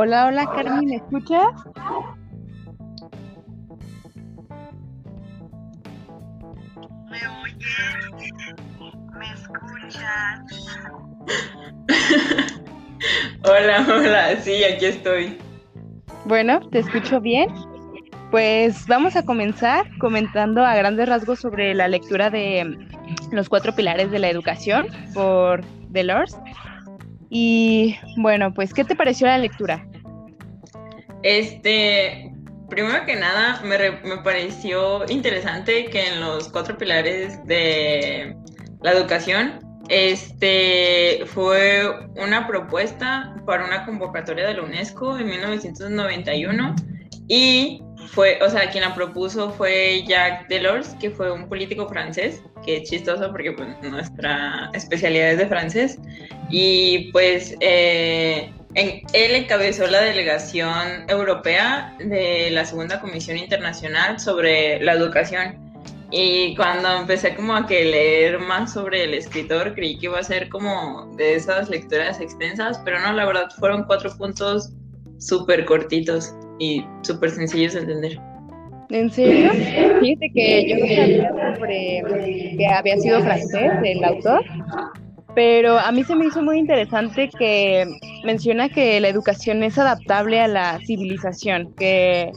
Hola, hola Carmen, ¿me escuchas? ¿Me oyes? ¿Me escuchas? hola, hola, sí, aquí estoy. Bueno, te escucho bien. Pues vamos a comenzar comentando a grandes rasgos sobre la lectura de Los cuatro pilares de la educación por Delors. Y bueno, pues, ¿qué te pareció la lectura? Este, primero que nada, me, me pareció interesante que en los cuatro pilares de la educación este fue una propuesta para una convocatoria de la UNESCO en 1991 y fue, o sea, quien la propuso fue Jacques Delors, que fue un político francés, que es chistoso porque pues, nuestra especialidad es de francés, y pues eh, él encabezó la delegación europea de la Segunda Comisión Internacional sobre la Educación. Y cuando empecé como a que leer más sobre el escritor, creí que iba a ser como de esas lecturas extensas, pero no, la verdad fueron cuatro puntos súper cortitos y súper sencillos de entender. ¿En serio? Fíjate que yo no sabía sobre que había sido francés el autor, pero a mí se me hizo muy interesante que menciona que la educación es adaptable a la civilización, que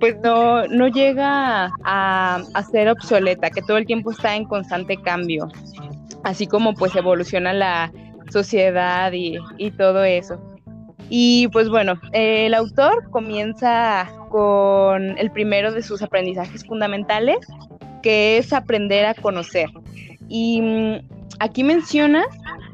pues no, no llega a, a, ser obsoleta, que todo el tiempo está en constante cambio, así como pues evoluciona la sociedad y, y todo eso. Y pues bueno, el autor comienza con el primero de sus aprendizajes fundamentales, que es aprender a conocer. Y mm, aquí menciona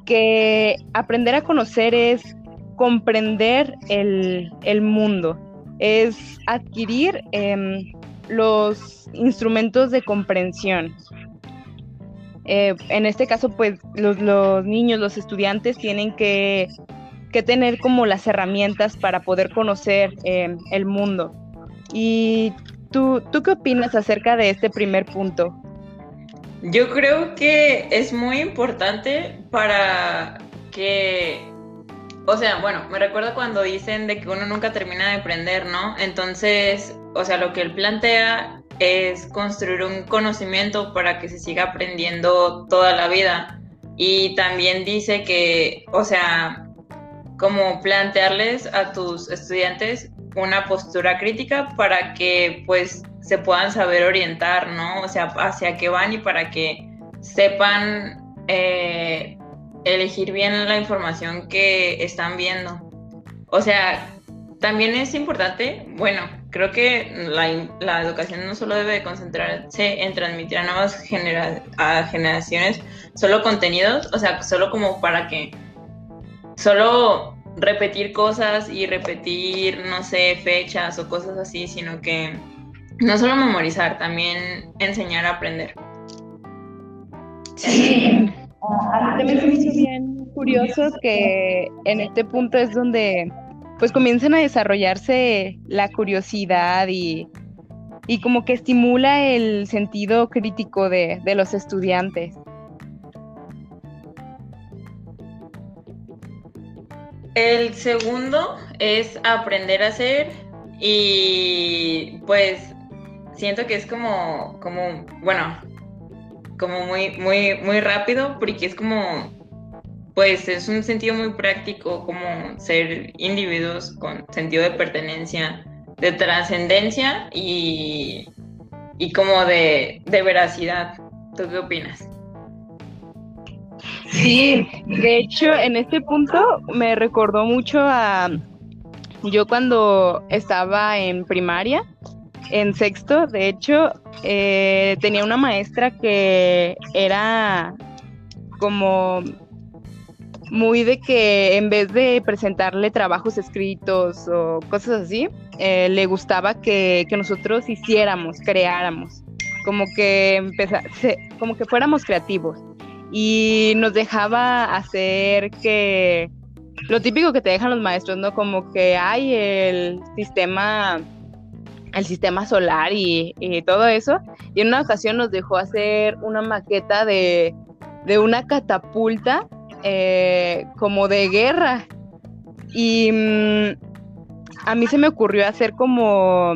que aprender a conocer es comprender el, mundo, es adquirir em, los instrumentos de comprensión. Eh, en este caso, pues los, los niños, los estudiantes tienen que que tener como las herramientas para poder conocer eh, el mundo. ¿Y tú, tú qué opinas acerca de este primer punto? Yo creo que es muy importante para que, o sea, bueno, me recuerdo cuando dicen de que uno nunca termina de aprender, ¿no? Entonces, o sea, lo que él plantea es construir un conocimiento para que se siga aprendiendo toda la vida. Y también dice que, o sea, como plantearles a tus estudiantes una postura crítica para que pues se puedan saber orientar, ¿no? O sea, hacia qué van y para que sepan eh, elegir bien la información que están viendo. O sea, también es importante, bueno, creo que la, educación no solo debe concentrarse en transmitir a nuevas generaciones solo contenidos, o sea, solo como para que solo repetir cosas y repetir, no sé, fechas o cosas así, sino que no solo memorizar, también enseñar a aprender. Sí, a mí también me hizo bien curioso que en este punto es donde pues comienzan a desarrollarse la curiosidad y, y como que estimula el sentido crítico de, de los estudiantes. El segundo es aprender a hacer y pues siento que es como, como, bueno, como muy, muy, muy rápido porque es como, pues es un sentido muy práctico como ser individuos con sentido de pertenencia, de trascendencia y, y como de, de veracidad. ¿Tú qué opinas? Sí, de hecho, en este punto me recordó mucho a yo cuando estaba en primaria, en sexto, de hecho, eh, tenía una maestra que era como muy de que en vez de presentarle trabajos escritos o cosas así, eh, le gustaba que, que, nosotros hiciéramos, creáramos, como que, como que fuéramos creativos y nos dejaba hacer que lo típico que te dejan los maestros, ¿no? Como que hay el sistema el sistema solar y, todo eso. Y en una ocasión nos dejó hacer una maqueta de, una catapulta eh, como de guerra. Y, mm, a mí se me ocurrió hacer como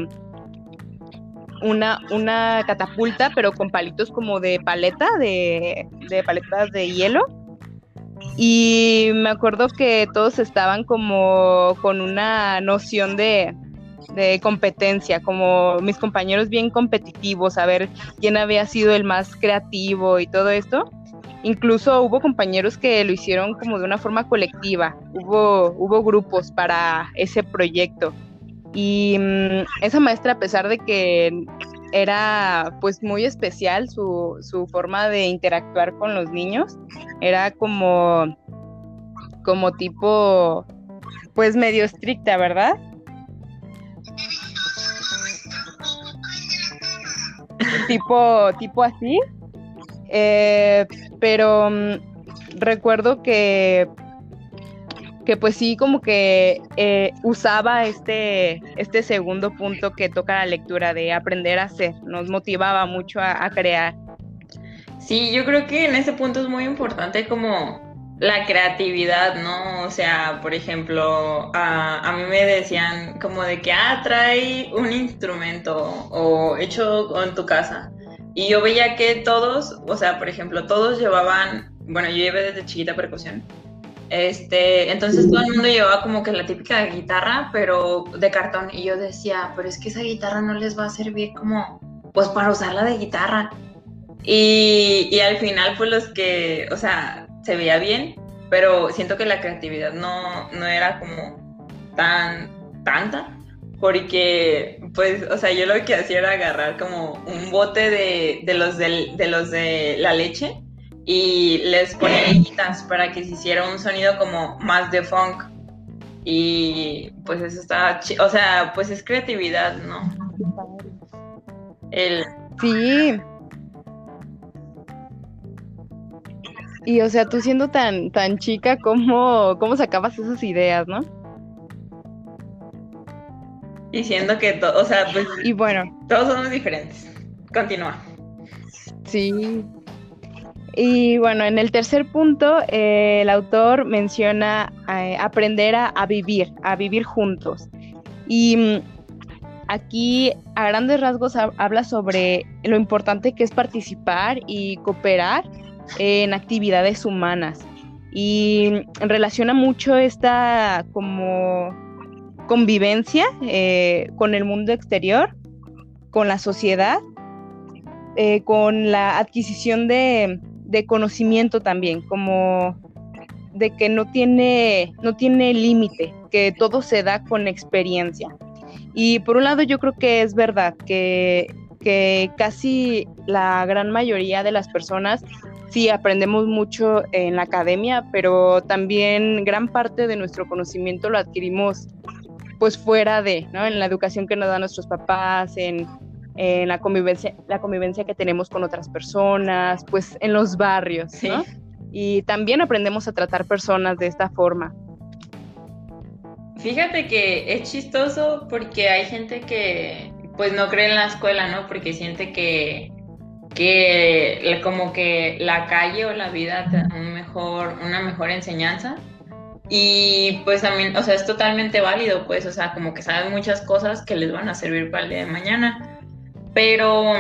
una, una catapulta, pero con palitos como de paleta, de, de paletas de hielo. Y me acuerdo que todos estaban como con una noción de, de competencia, como mis compañeros bien competitivos, a ver quién había sido el más creativo y todo esto. Incluso hubo compañeros que lo hicieron como de una forma colectiva, hubo, hubo grupos para ese proyecto. Y mm, esa maestra, a pesar de que era pues muy especial su, su, forma de interactuar con los niños, era como, como tipo, pues medio estricta, ¿verdad? tipo, tipo así. Eh, pero mm, recuerdo que, que pues sí, como que eh, usaba este, este segundo punto que toca la lectura de aprender a hacer, nos motivaba mucho a, crear. Sí, yo creo que en ese punto es muy importante como la creatividad, ¿no? O sea, por ejemplo, a, a, mí me decían como de que, ah, trae un instrumento o hecho en tu casa. Y yo veía que todos, o sea, por ejemplo, todos llevaban, bueno, yo llevé desde chiquita percusión. Este, entonces todo el mundo llevaba como que la típica guitarra, pero de cartón. Y yo decía, pero es que esa guitarra no les va a servir como, pues para usarla de guitarra. Y, y al final, pues los que, o sea, se veía bien, pero siento que la creatividad no, no era como tan, tanta porque pues, o sea, yo lo que hacía era agarrar como un bote de, de los, de, de los de la leche y les ponía leñitas para que se hiciera un sonido como más de funk. Y pues eso estaba, o sea, pues es creatividad, ¿no? El... Sí. Y o sea, tú siendo tan, tan chica, ¿cómo, ¿cómo sacabas esas ideas, no? diciendo que, o sea, pues. Y bueno. Todos somos diferentes. Continúa. Sí. Y bueno, en el tercer punto, eh, el autor menciona eh, aprender a, vivir, a vivir juntos. Y mm, aquí, a grandes rasgos, habla sobre lo importante que es participar y cooperar en actividades humanas. Y mm, relaciona mucho esta como convivencia eh, con el mundo exterior, con la sociedad, con la adquisición de, conocimiento también, como de que no tiene, no tiene límite, que todo se da con experiencia. Y por un lado yo creo que es verdad que, que casi la gran mayoría de las personas sí aprendemos mucho en la academia, pero también gran parte de nuestro conocimiento lo adquirimos pues fuera de, ¿no? En la educación que nos dan nuestros papás, en, la convivencia, la convivencia que tenemos con otras personas, pues en los barrios, ¿no? Y también aprendemos a tratar personas de esta forma. Fíjate que es chistoso porque hay gente que pues no cree en la escuela, ¿no? Porque siente que, que como que la calle o la vida te da un mejor, una mejor enseñanza. Y pues también, o sea, es totalmente válido, pues, o sea, como que saben muchas cosas que les van a servir para el día de mañana. Pero,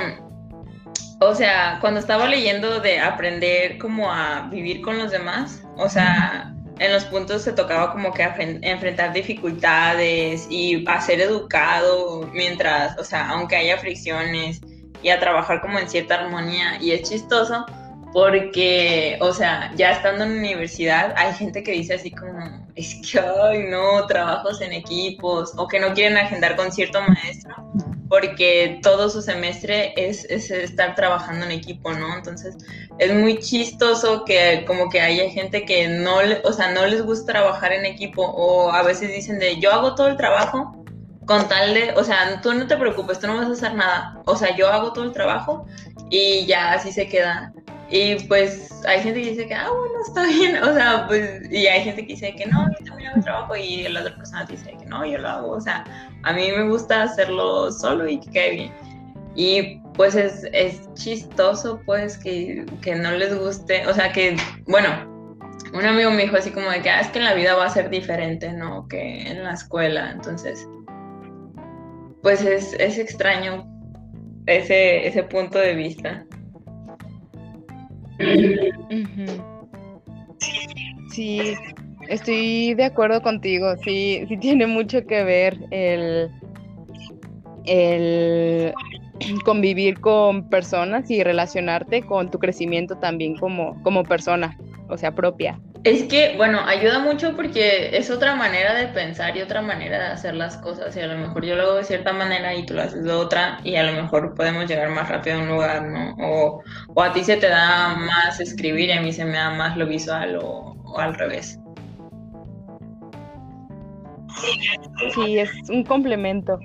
o sea, cuando estaba leyendo de aprender como a vivir con los demás, o sea, en los puntos se tocaba como que enfrentar dificultades y a ser educado mientras, o sea, aunque haya fricciones y a trabajar como en cierta armonía. Y es chistoso porque, o sea, ya estando en universidad, hay gente que dice así como, es que, ay, no, trabajos en equipos, o que no quieren agendar con cierto maestro, porque todo su semestre es, estar trabajando en equipo, ¿no? Entonces, es muy chistoso que como que haya gente que no, o sea, no les gusta trabajar en equipo, o a veces dicen de, yo hago todo el trabajo, con tal de, o sea, tú no te preocupes, tú no vas a hacer nada, o sea, yo hago todo el trabajo y ya así se queda. Y pues hay gente que dice que, ah, bueno, está bien, o sea, pues, y hay gente que dice que no, yo también hago trabajo, y la otra persona dice que no, yo lo hago, o sea, a mí me gusta hacerlo solo y que quede bien. Y pues es, es chistoso, pues, que, que, no les guste, o sea, que, bueno, un amigo me dijo así como de que, ah, es que en la vida va a ser diferente, ¿no? Que en la escuela, entonces, pues es, es extraño ese, ese punto de vista. Sí, estoy de acuerdo contigo. Sí, sí tiene mucho que ver el, el convivir con personas y relacionarte con tu crecimiento también como, como persona, o sea, propia. Es que, bueno, ayuda mucho porque es otra manera de pensar y otra manera de hacer las cosas. Y a lo mejor yo lo hago de cierta manera y tú lo haces de otra y a lo mejor podemos llegar más rápido a un lugar, ¿no? O, a ti se te da más escribir y a mí se me da más lo visual o, o al revés. Sí, es un complemento.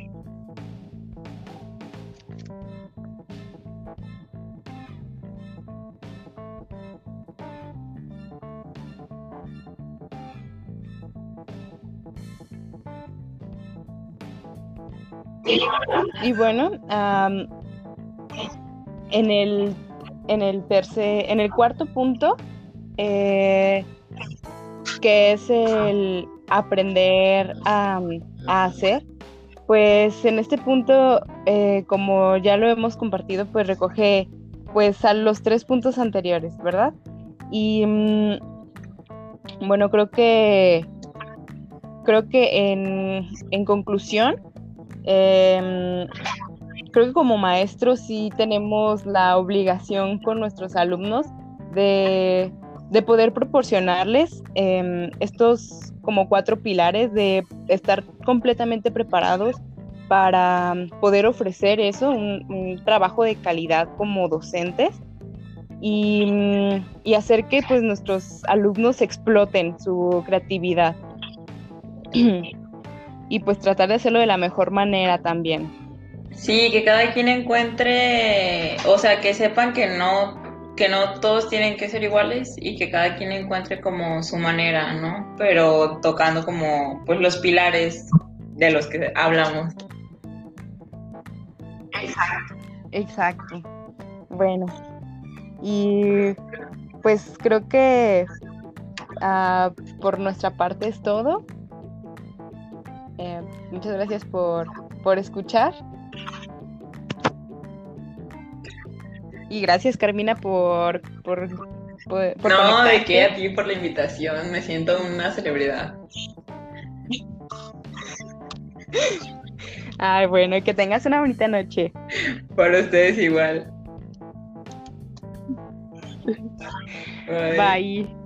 Y bueno, en el en el en el cuarto punto, eh, que es el aprender a, hacer, pues en este punto, eh, como ya lo hemos compartido, pues recoge pues a los tres puntos anteriores, ¿verdad? Y mm, bueno, creo que creo que en, en conclusión, Em, creo que como maestros sí tenemos la obligación con nuestros alumnos de, poder proporcionarles em, estos como cuatro pilares de estar completamente preparados para poder ofrecer eso, un, trabajo de calidad como docentes y, y, hacer que pues nuestros alumnos exploten su creatividad. y pues tratar de hacerlo de la mejor manera también. Sí, que cada quien encuentre, o sea, que sepan que no que no todos tienen que ser iguales y que cada quien encuentre como su manera, ¿no? Pero tocando como pues los pilares de los que hablamos. Exacto. Exacto. Bueno, y pues creo que uh, por nuestra parte es todo. Eh, muchas gracias por, por escuchar. Y gracias, Carmina, por... por, no, de qué, a ti por la invitación. Me siento una celebridad. Ay, bueno, que tengas una bonita noche. Para ustedes igual. Bye.